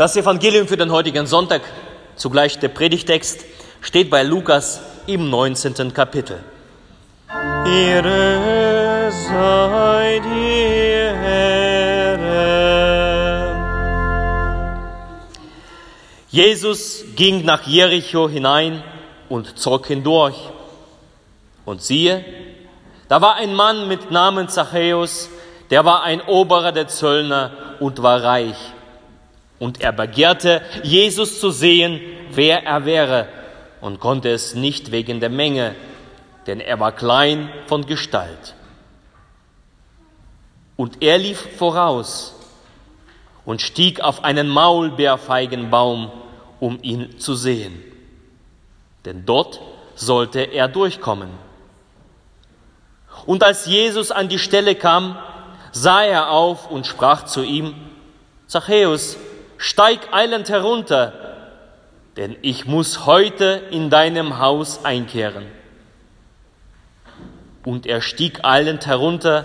Das Evangelium für den heutigen Sonntag, zugleich der Predigtext, steht bei Lukas im 19. Kapitel. Ehre sei Herr. Jesus ging nach Jericho hinein und zog hindurch. Und siehe, da war ein Mann mit Namen Zachäus, der war ein Oberer der Zöllner und war reich. Und er begehrte, Jesus zu sehen, wer er wäre, und konnte es nicht wegen der Menge, denn er war klein von Gestalt. Und er lief voraus und stieg auf einen Maulbeerfeigenbaum, um ihn zu sehen. Denn dort sollte er durchkommen. Und als Jesus an die Stelle kam, sah er auf und sprach zu ihm, Zachäus, steig eilend herunter, denn ich muss heute in deinem Haus einkehren. Und er stieg eilend herunter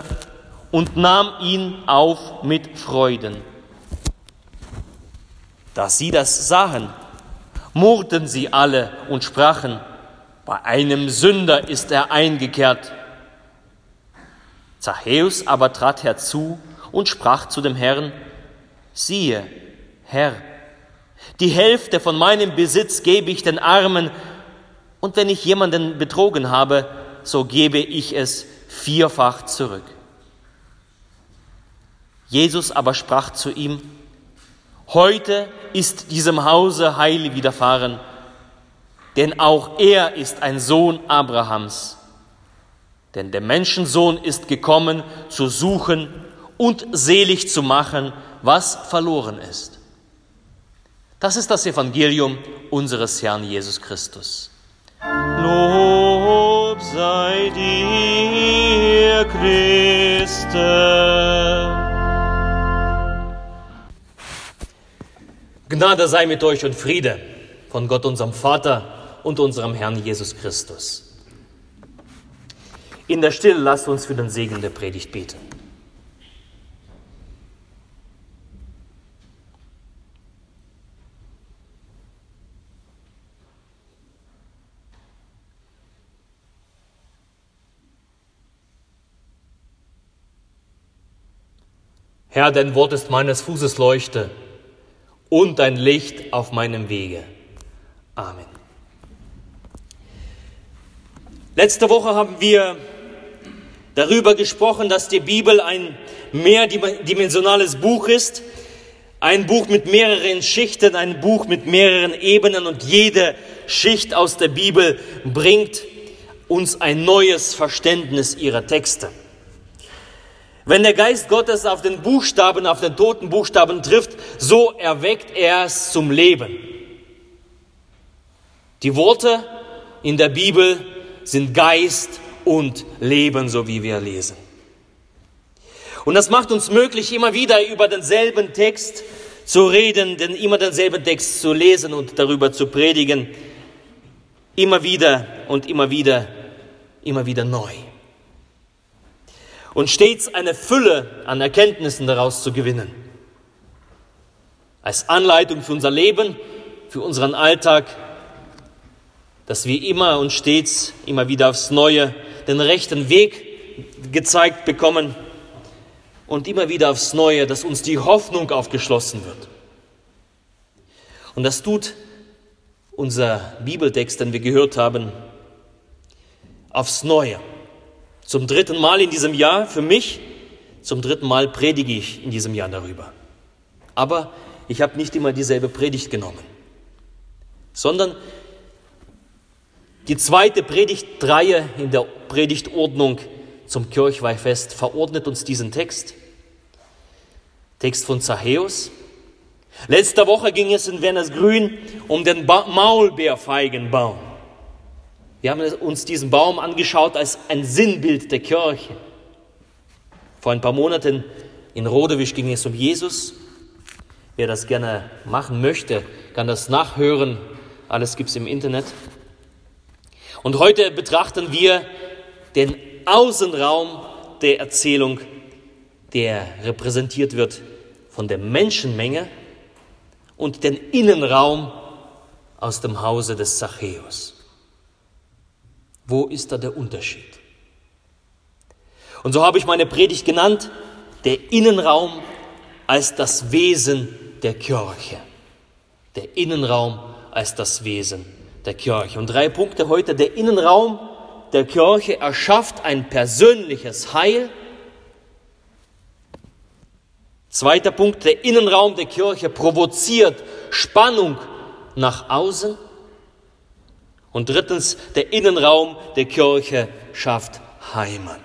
und nahm ihn auf mit Freuden. Da sie das sahen, murrten sie alle und sprachen, bei einem Sünder ist er eingekehrt. Zachäus aber trat herzu und sprach zu dem Herrn, siehe, Herr, die Hälfte von meinem Besitz gebe ich den Armen, und wenn ich jemanden betrogen habe, so gebe ich es vierfach zurück. Jesus aber sprach zu ihm, Heute ist diesem Hause Heil widerfahren, denn auch er ist ein Sohn Abrahams. Denn der Menschensohn ist gekommen, zu suchen und selig zu machen, was verloren ist. Das ist das Evangelium unseres Herrn Jesus Christus. Lob sei dir, Christe. Gnade sei mit euch und Friede von Gott, unserem Vater und unserem Herrn Jesus Christus. In der Stille lasst uns für den Segen der Predigt beten. Herr, dein Wort ist meines Fußes Leuchte und dein Licht auf meinem Wege. Amen. Letzte Woche haben wir darüber gesprochen, dass die Bibel ein mehrdimensionales Buch ist, ein Buch mit mehreren Schichten, ein Buch mit mehreren Ebenen und jede Schicht aus der Bibel bringt uns ein neues Verständnis ihrer Texte. Wenn der Geist Gottes auf den Buchstaben, auf den toten Buchstaben trifft, so erweckt er es zum Leben. Die Worte in der Bibel sind Geist und Leben, so wie wir lesen. Und das macht uns möglich, immer wieder über denselben Text zu reden, denn immer denselben Text zu lesen und darüber zu predigen. Immer wieder und immer wieder, immer wieder neu und stets eine Fülle an Erkenntnissen daraus zu gewinnen. Als Anleitung für unser Leben, für unseren Alltag, dass wir immer und stets, immer wieder aufs Neue den rechten Weg gezeigt bekommen und immer wieder aufs Neue, dass uns die Hoffnung aufgeschlossen wird. Und das tut unser Bibeltext, den wir gehört haben, aufs Neue. Zum dritten Mal in diesem Jahr für mich, zum dritten Mal predige ich in diesem Jahr darüber. Aber ich habe nicht immer dieselbe Predigt genommen, sondern die zweite Predigtreihe in der Predigtordnung zum Kirchweihfest verordnet uns diesen Text. Text von Zachäus. Letzte Woche ging es in Wernersgrün um den ba Maulbeerfeigenbaum. Wir haben uns diesen Baum angeschaut als ein Sinnbild der Kirche. Vor ein paar Monaten in Rodewisch ging es um Jesus. Wer das gerne machen möchte, kann das nachhören. Alles gibt es im Internet. Und heute betrachten wir den Außenraum der Erzählung, der repräsentiert wird von der Menschenmenge und den Innenraum aus dem Hause des Zachäus. Wo ist da der Unterschied? Und so habe ich meine Predigt genannt, der Innenraum als das Wesen der Kirche. Der Innenraum als das Wesen der Kirche. Und drei Punkte heute. Der Innenraum der Kirche erschafft ein persönliches Heil. Zweiter Punkt, der Innenraum der Kirche provoziert Spannung nach außen. Und drittens, der Innenraum der Kirche schafft Heimat.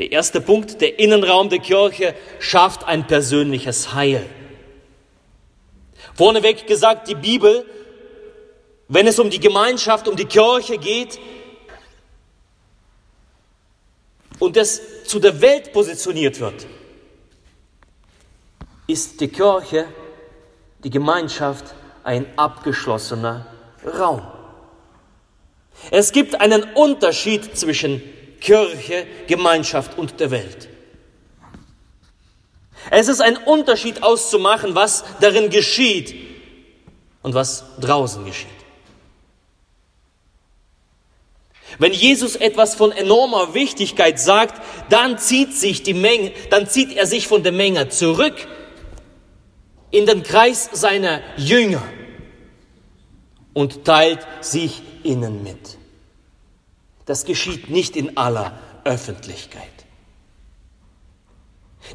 Der erste Punkt, der Innenraum der Kirche schafft ein persönliches Heil. Vorneweg gesagt, die Bibel, wenn es um die Gemeinschaft, um die Kirche geht und es zu der Welt positioniert wird, ist die Kirche, die Gemeinschaft ein abgeschlossener Raum. Es gibt einen Unterschied zwischen Kirche, Gemeinschaft und der Welt. Es ist ein Unterschied auszumachen, was darin geschieht und was draußen geschieht. Wenn Jesus etwas von enormer Wichtigkeit sagt, dann zieht sich die Menge, dann zieht er sich von der Menge zurück in den Kreis seiner Jünger und teilt sich ihnen mit. Das geschieht nicht in aller Öffentlichkeit.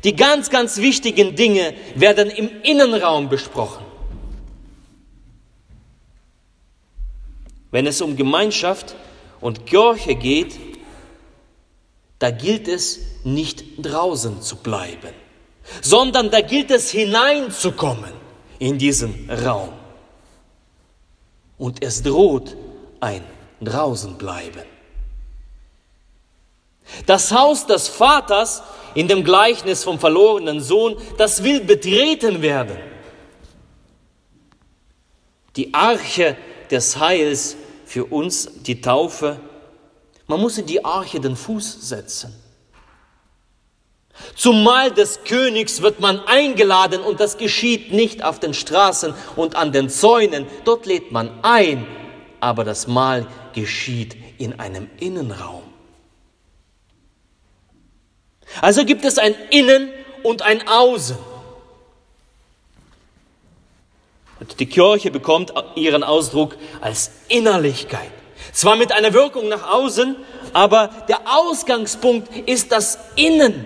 Die ganz, ganz wichtigen Dinge werden im Innenraum besprochen. Wenn es um Gemeinschaft und Kirche geht, da gilt es nicht draußen zu bleiben, sondern da gilt es hineinzukommen in diesen Raum. Und es droht ein draußen bleiben. Das Haus des Vaters in dem Gleichnis vom verlorenen Sohn, das will betreten werden. Die Arche des Heils für uns, die Taufe, man muss in die Arche den Fuß setzen. Zum Mahl des Königs wird man eingeladen und das geschieht nicht auf den Straßen und an den Zäunen. Dort lädt man ein, aber das Mahl geschieht in einem Innenraum. Also gibt es ein Innen und ein Außen. Und die Kirche bekommt ihren Ausdruck als Innerlichkeit. Zwar mit einer Wirkung nach außen, aber der Ausgangspunkt ist das Innen.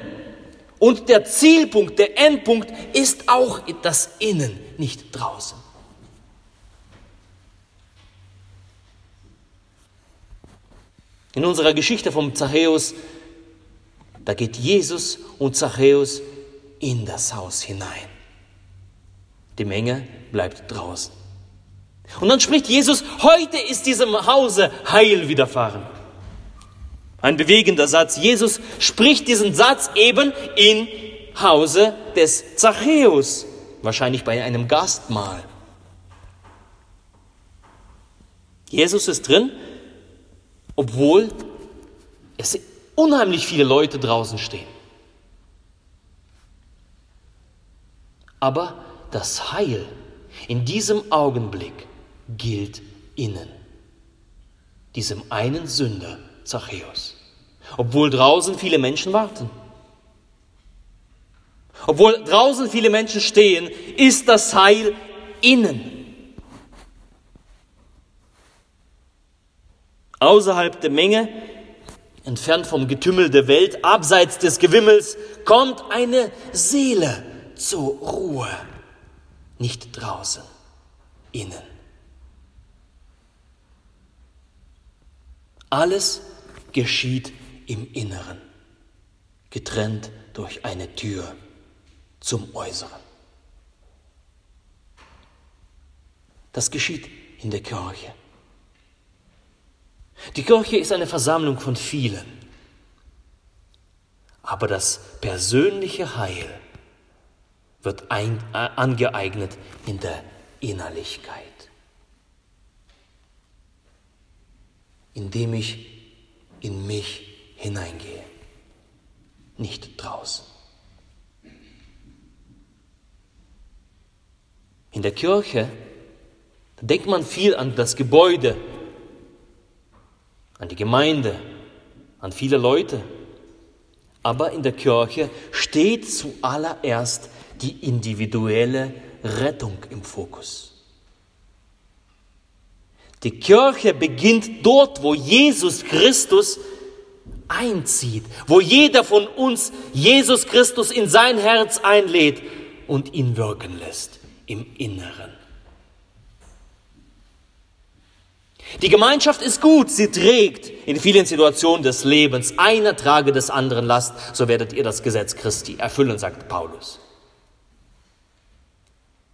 Und der Zielpunkt, der Endpunkt ist auch das Innen, nicht draußen. In unserer Geschichte vom Zachäus da geht Jesus und Zachäus in das Haus hinein. Die Menge bleibt draußen. Und dann spricht Jesus, heute ist diesem Hause Heil widerfahren. Ein bewegender Satz. Jesus spricht diesen Satz eben im Hause des Zachäus, wahrscheinlich bei einem Gastmahl. Jesus ist drin, obwohl es unheimlich viele Leute draußen stehen. Aber das Heil in diesem Augenblick gilt innen, diesem einen Sünder Zachäus, obwohl draußen viele Menschen warten. Obwohl draußen viele Menschen stehen, ist das Heil innen. Außerhalb der Menge entfernt vom Getümmel der Welt, abseits des Gewimmels, kommt eine Seele zur Ruhe. Nicht draußen, innen. Alles geschieht im Inneren, getrennt durch eine Tür zum Äußeren. Das geschieht in der Kirche. Die Kirche ist eine Versammlung von vielen. Aber das persönliche Heil wird ein, äh, angeeignet in der Innerlichkeit. Indem ich in mich hineingehe, nicht draußen. In der Kirche denkt man viel an das Gebäude, an die Gemeinde, an viele Leute. Aber in der Kirche steht zuallererst die individuelle Rettung im Fokus. Die Kirche beginnt dort, wo Jesus Christus einzieht, wo jeder von uns Jesus Christus in sein Herz einlädt und ihn wirken lässt im Inneren. Die Gemeinschaft ist gut, sie trägt in vielen Situationen des Lebens. Einer trage des anderen Last, so werdet ihr das Gesetz Christi erfüllen, sagt Paulus.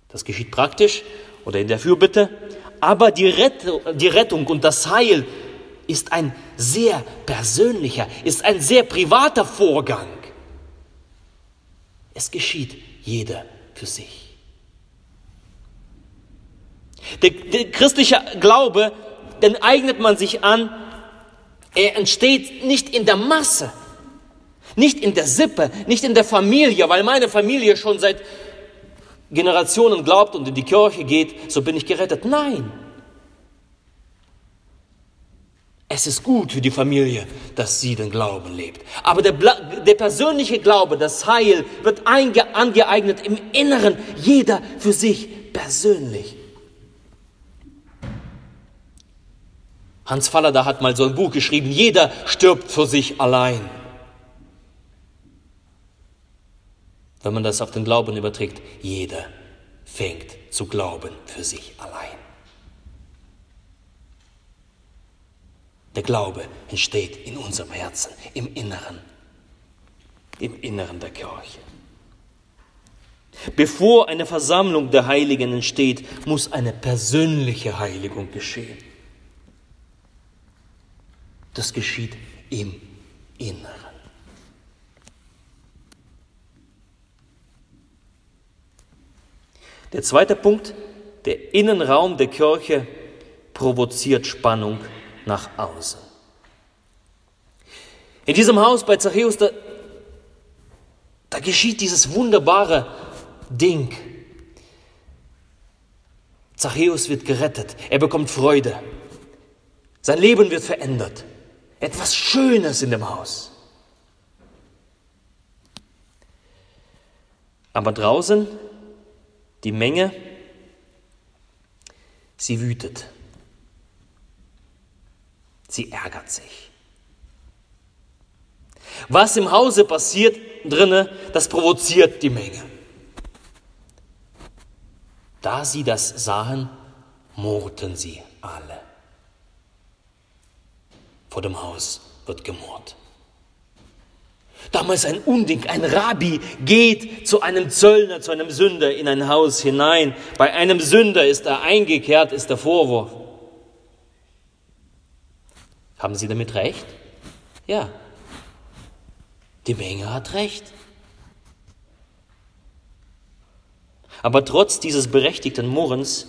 Das geschieht praktisch oder in der Fürbitte, aber die Rettung, und das Heil ist ein sehr persönlicher, ist ein sehr privater Vorgang. Es geschieht jeder für sich. Der, der christliche Glaube, den eignet man sich an, er entsteht nicht in der Masse, nicht in der Sippe, nicht in der Familie, weil meine Familie schon seit Generationen glaubt und in die Kirche geht, so bin ich gerettet. Nein, Es ist gut für die Familie, dass sie den Glauben lebt. Aber der, der persönliche Glaube, das Heil, wird angeeignet im Inneren, jeder für sich persönlich. Hans Fallada hat mal so ein Buch geschrieben, jeder stirbt für sich allein. Wenn man das auf den Glauben überträgt, jeder fängt zu glauben für sich allein. Der Glaube entsteht in unserem Herzen, im Inneren, im Inneren der Kirche. Bevor eine Versammlung der Heiligen entsteht, muss eine persönliche Heiligung geschehen. Das geschieht im Inneren. Der zweite Punkt, der Innenraum der Kirche provoziert Spannung nach außen. In diesem Haus bei Zachäus, da, da geschieht dieses wunderbare Ding. Zachäus wird gerettet, er bekommt Freude, sein Leben wird verändert. Etwas Schönes in dem Haus. Aber draußen die Menge, sie wütet. Sie ärgert sich. Was im Hause passiert drinne, das provoziert die Menge. Da sie das sahen, murrten sie alle. Vor dem Haus wird gemurrt. Damals ein Unding, ein Rabbi geht zu einem Zöllner, zu einem Sünder in ein Haus hinein. Bei einem Sünder ist er eingekehrt, ist der Vorwurf. Haben Sie damit recht? Ja. Die Menge hat recht. Aber trotz dieses berechtigten Murrens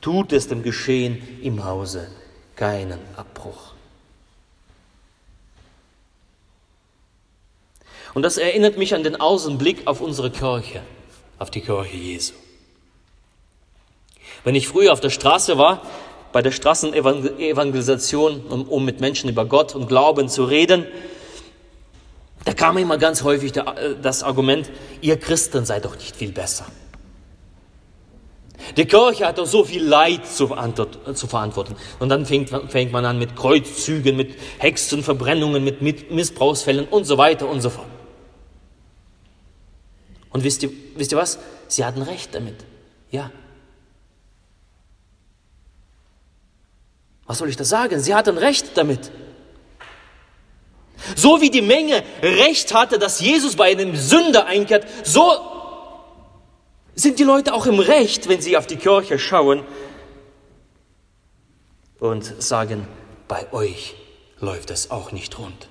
tut es dem Geschehen im Hause keinen Abbruch. Und das erinnert mich an den Außenblick auf unsere Kirche, auf die Kirche Jesu. Wenn ich früher auf der Straße war, bei der Straßenevangelisation, um, um mit Menschen über Gott und Glauben zu reden, da kam immer ganz häufig äh, das Argument, ihr Christen seid doch nicht viel besser. Die Kirche hat doch so viel Leid zu, zu verantworten. Und dann fängt, fängt, man an mit Kreuzzügen, mit Hexenverbrennungen, mit Missbrauchsfällen und so weiter und so fort. Und wisst ihr, wisst ihr was? Sie hatten recht damit. Ja, Was soll ich da sagen? Sie hatten recht damit. So wie die Menge recht hatte, dass Jesus bei einem Sünder einkehrt, so sind die Leute auch im Recht, wenn sie auf die Kirche schauen und sagen, bei euch läuft es auch nicht rund.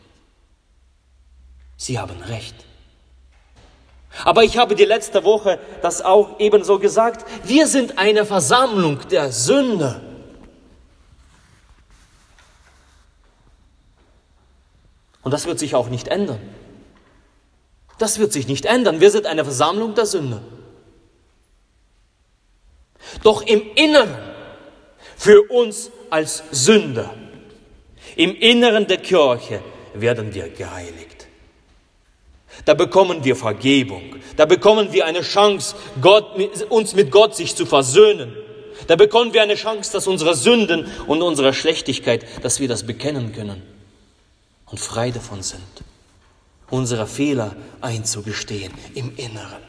Sie haben recht. Aber ich habe die letzte Woche das auch ebenso gesagt. Wir sind eine Versammlung der Sünder. Und das wird sich auch nicht ändern. Das wird sich nicht ändern. Wir sind eine Versammlung der Sünder. Doch im Inneren, für uns als Sünder, im Inneren der Kirche werden wir geheiligt. Da bekommen wir Vergebung. Da bekommen wir eine Chance, Gott, uns mit Gott sich zu versöhnen. Da bekommen wir eine Chance, dass unsere Sünden und unsere Schlechtigkeit, dass wir das bekennen können und frei davon sind, unsere Fehler einzugestehen im Inneren.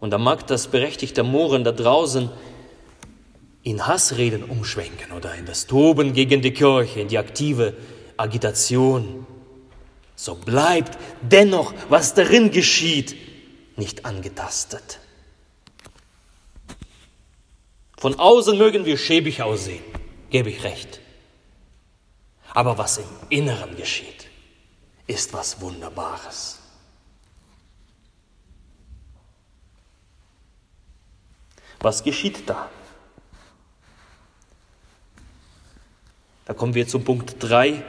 Und da mag das berechtigte Mohren da draußen in Hassreden umschwenken oder in das Toben gegen die Kirche, in die aktive Agitation. So bleibt dennoch, was darin geschieht, nicht angetastet. Von außen mögen wir schäbig aussehen, gebe ich recht. Aber was im Inneren geschieht, ist was Wunderbares. Was geschieht da? Da kommen wir zum Punkt 3,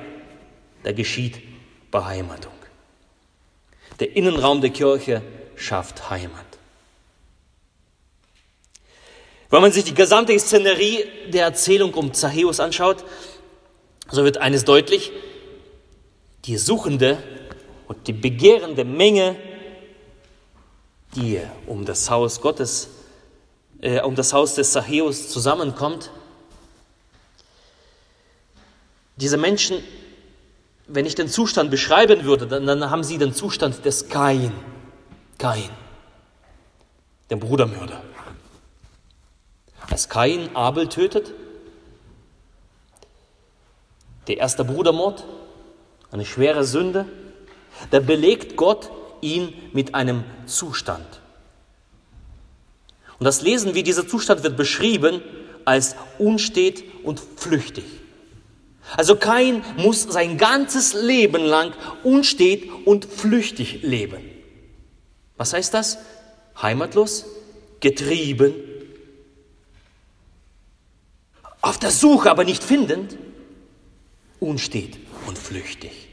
da geschieht Beheimatung. Der Innenraum der Kirche schafft Heimat. Wenn man sich die gesamte Szenerie der Erzählung um Zachäus anschaut, so wird eines deutlich, die suchende und die begehrende Menge, die um das Haus Gottes, äh, um das Haus des Zachäus zusammenkommt, diese Menschen, wenn ich den Zustand beschreiben würde, dann, dann haben sie den Zustand des Kain. Kain, der Brudermörder. Als Kain Abel tötet, der erste Brudermord, eine schwere Sünde, da belegt Gott ihn mit einem Zustand. Und das lesen wir, dieser Zustand wird beschrieben als unstet und flüchtig. Also Kain muss sein ganzes Leben lang unstet und flüchtig leben. Was heißt das? Heimatlos, getrieben, auf der Suche, aber nicht findend, unstet und flüchtig.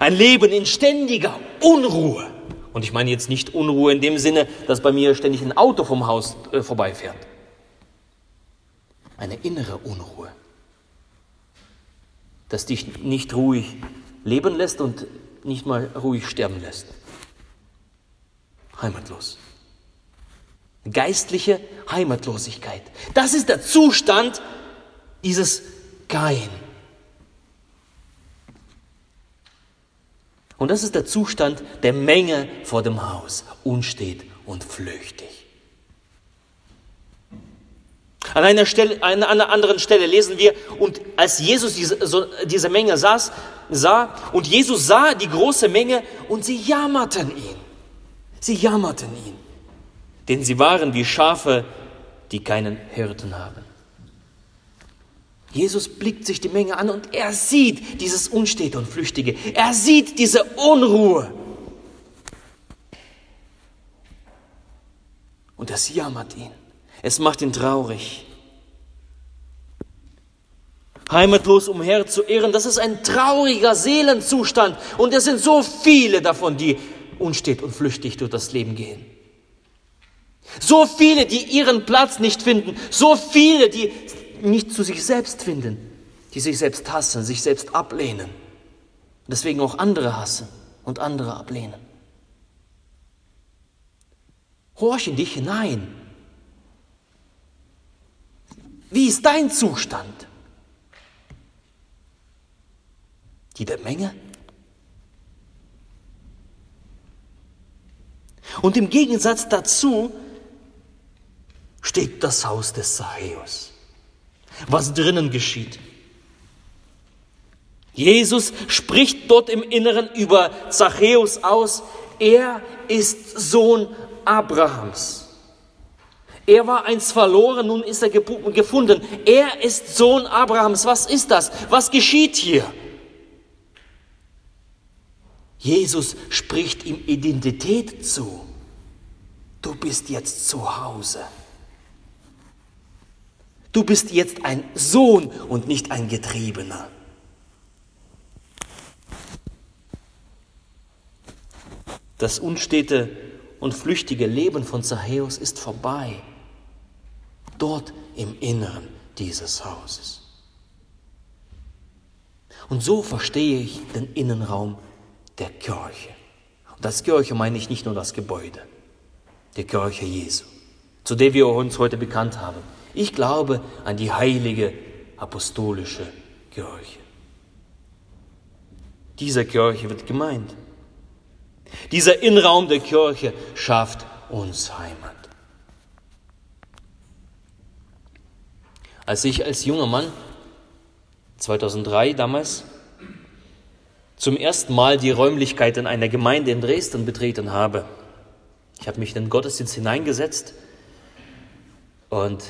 Ein Leben in ständiger Unruhe. Und ich meine jetzt nicht Unruhe in dem Sinne, dass bei mir ständig ein Auto vom Haus äh, vorbeifährt. Eine innere Unruhe, das dich nicht ruhig leben lässt und nicht mal ruhig sterben lässt. Heimatlos geistliche Heimatlosigkeit. Das ist der Zustand dieses Kain. Und das ist der Zustand der Menge vor dem Haus, unstet und flüchtig. An einer, Stelle, an einer anderen Stelle lesen wir, und als Jesus diese, diese Menge saß, sah, und Jesus sah die große Menge und sie jammerten ihn. Sie jammerten ihn denn sie waren wie Schafe, die keinen Hirten haben. Jesus blickt sich die Menge an und er sieht dieses Unstete und Flüchtige. Er sieht diese Unruhe. Und das jammert ihn. Es macht ihn traurig. Heimatlos umher das ist ein trauriger Seelenzustand. Und es sind so viele davon, die unstet und flüchtig durch das Leben gehen. So viele, die ihren Platz nicht finden. So viele, die nicht zu sich selbst finden. Die sich selbst hassen, sich selbst ablehnen. Deswegen auch andere hassen und andere ablehnen. Horch in dich hinein. Wie ist dein Zustand? Die der Menge? Und im Gegensatz dazu steht das Haus des Zachäus. Was drinnen geschieht. Jesus spricht dort im Inneren über Zachäus aus. Er ist Sohn Abrahams. Er war einst verloren, nun ist er gefunden. Er ist Sohn Abrahams. Was ist das? Was geschieht hier? Jesus spricht ihm Identität zu. Du bist jetzt zu Hause. Du bist jetzt ein Sohn und nicht ein Getriebener. Das unstete und flüchtige Leben von Zachäus ist vorbei. Dort im Inneren dieses Hauses. Und so verstehe ich den Innenraum der Kirche. Und als Kirche meine ich nicht nur das Gebäude, die Kirche Jesu, zu der wir uns heute bekannt haben. Ich glaube an die heilige apostolische Kirche. Dieser Kirche wird gemeint. Dieser Innenraum der Kirche schafft uns Heimat. Als ich als junger Mann 2003 damals zum ersten Mal die Räumlichkeiten einer Gemeinde in Dresden betreten habe. Ich habe mich in den Gottesdienst hineingesetzt und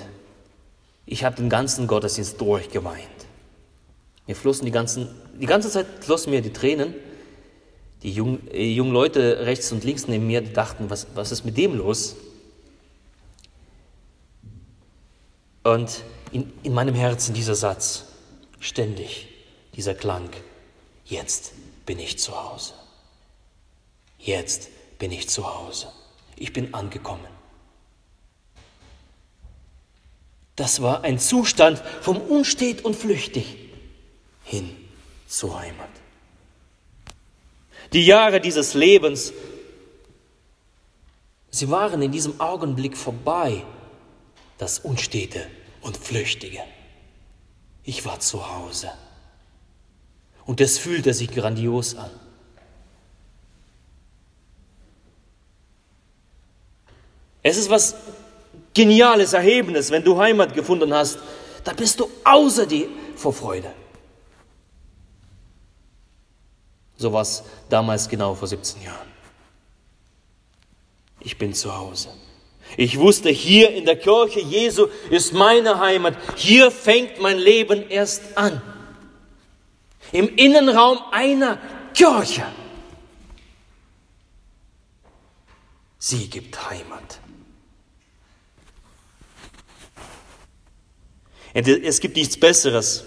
ich habe den ganzen Gottesdienst durchgeweint. Mir flossen die, ganzen, die ganze Zeit flossen mir die Tränen. Die jungen, äh, jungen Leute rechts und links neben mir dachten, was, was ist mit dem los? Und in, in meinem Herzen dieser Satz, ständig dieser Klang, jetzt bin ich zu Hause. Jetzt bin ich zu Hause. Ich bin angekommen. Das war ein Zustand vom Unstet und Flüchtig hin zur Heimat. Die Jahre dieses Lebens, sie waren in diesem Augenblick vorbei, das Unstete und Flüchtige. Ich war zu Hause. Und es fühlte sich grandios an. Es ist was Geniales, Erhebendes, wenn du Heimat gefunden hast. Da bist du außer dir vor Freude. So war es damals genau vor 17 Jahren. Ich bin zu Hause. Ich wusste, hier in der Kirche Jesu ist meine Heimat. Hier fängt mein Leben erst an. Im Innenraum einer Kirche. Sie gibt Heimat. Es gibt nichts Besseres,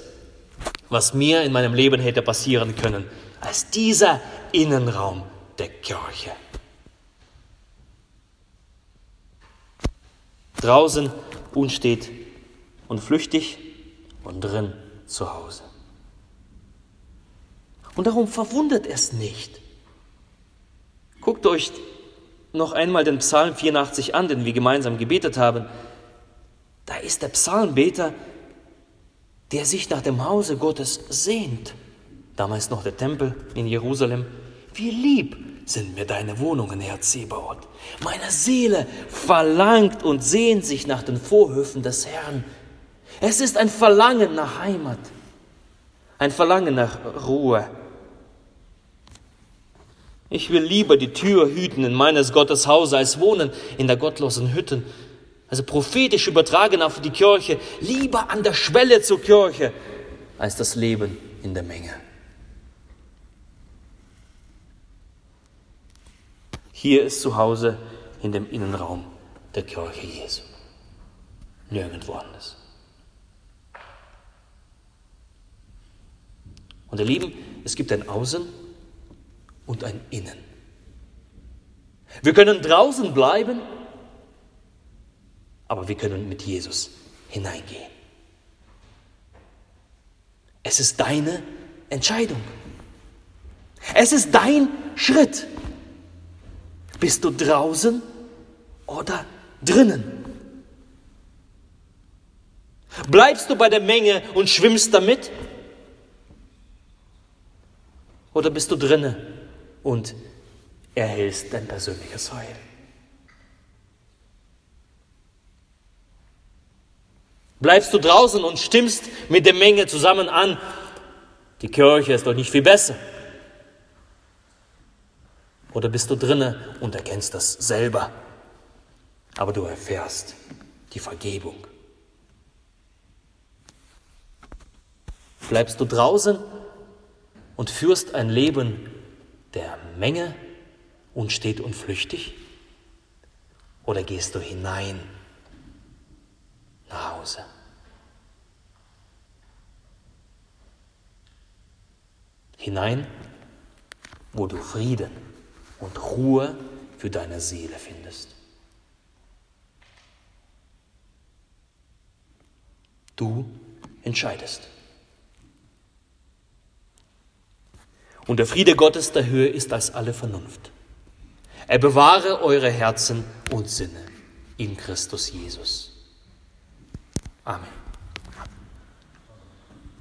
was mir in meinem Leben hätte passieren können, als dieser Innenraum der Kirche. Draußen unstet und flüchtig und drin zu Hause. Und darum verwundert es nicht. Guckt euch noch einmal den Psalm 84 an, den wir gemeinsam gebetet haben. Da ist der Psalmbeter, der sich nach dem Hause Gottes sehnt. Damals noch der Tempel in Jerusalem. Wie lieb sind mir deine Wohnungen, Herr Zebaoth. Meine Seele verlangt und sehnt sich nach den Vorhöfen des Herrn. Es ist ein Verlangen nach Heimat, ein Verlangen nach Ruhe. Ich will lieber die Tür hüten in meines Gottes Hause, als wohnen in der gottlosen Hütten. Also prophetisch übertragen auf die Kirche, lieber an der Schwelle zur Kirche, als das Leben in der Menge. Hier ist zu Hause in dem Innenraum der Kirche Jesu. Nirgendwo anders. Und ihr Lieben, es gibt ein Außen und ein Innen. Wir können draußen bleiben, aber wir können mit Jesus hineingehen. Es ist deine Entscheidung. Es ist dein Schritt. Bist du draußen oder drinnen? Bleibst du bei der Menge und schwimmst damit? Oder bist du drinnen und erhältst dein persönliches Heil? Bleibst du draußen und stimmst mit der Menge zusammen an? Die Kirche ist doch nicht viel besser. Oder bist du drinne und erkennst das selber, aber du erfährst die Vergebung? Bleibst du draußen und führst ein Leben der Menge und steht unflüchtig? Oder gehst du hinein nach Hause? Hinein, wo du Frieden und Ruhe für deine Seele findest. Du entscheidest. Und der Friede Gottes der Höhe ist als alle Vernunft. Er bewahre eure Herzen und Sinne in Christus Jesus. Amen.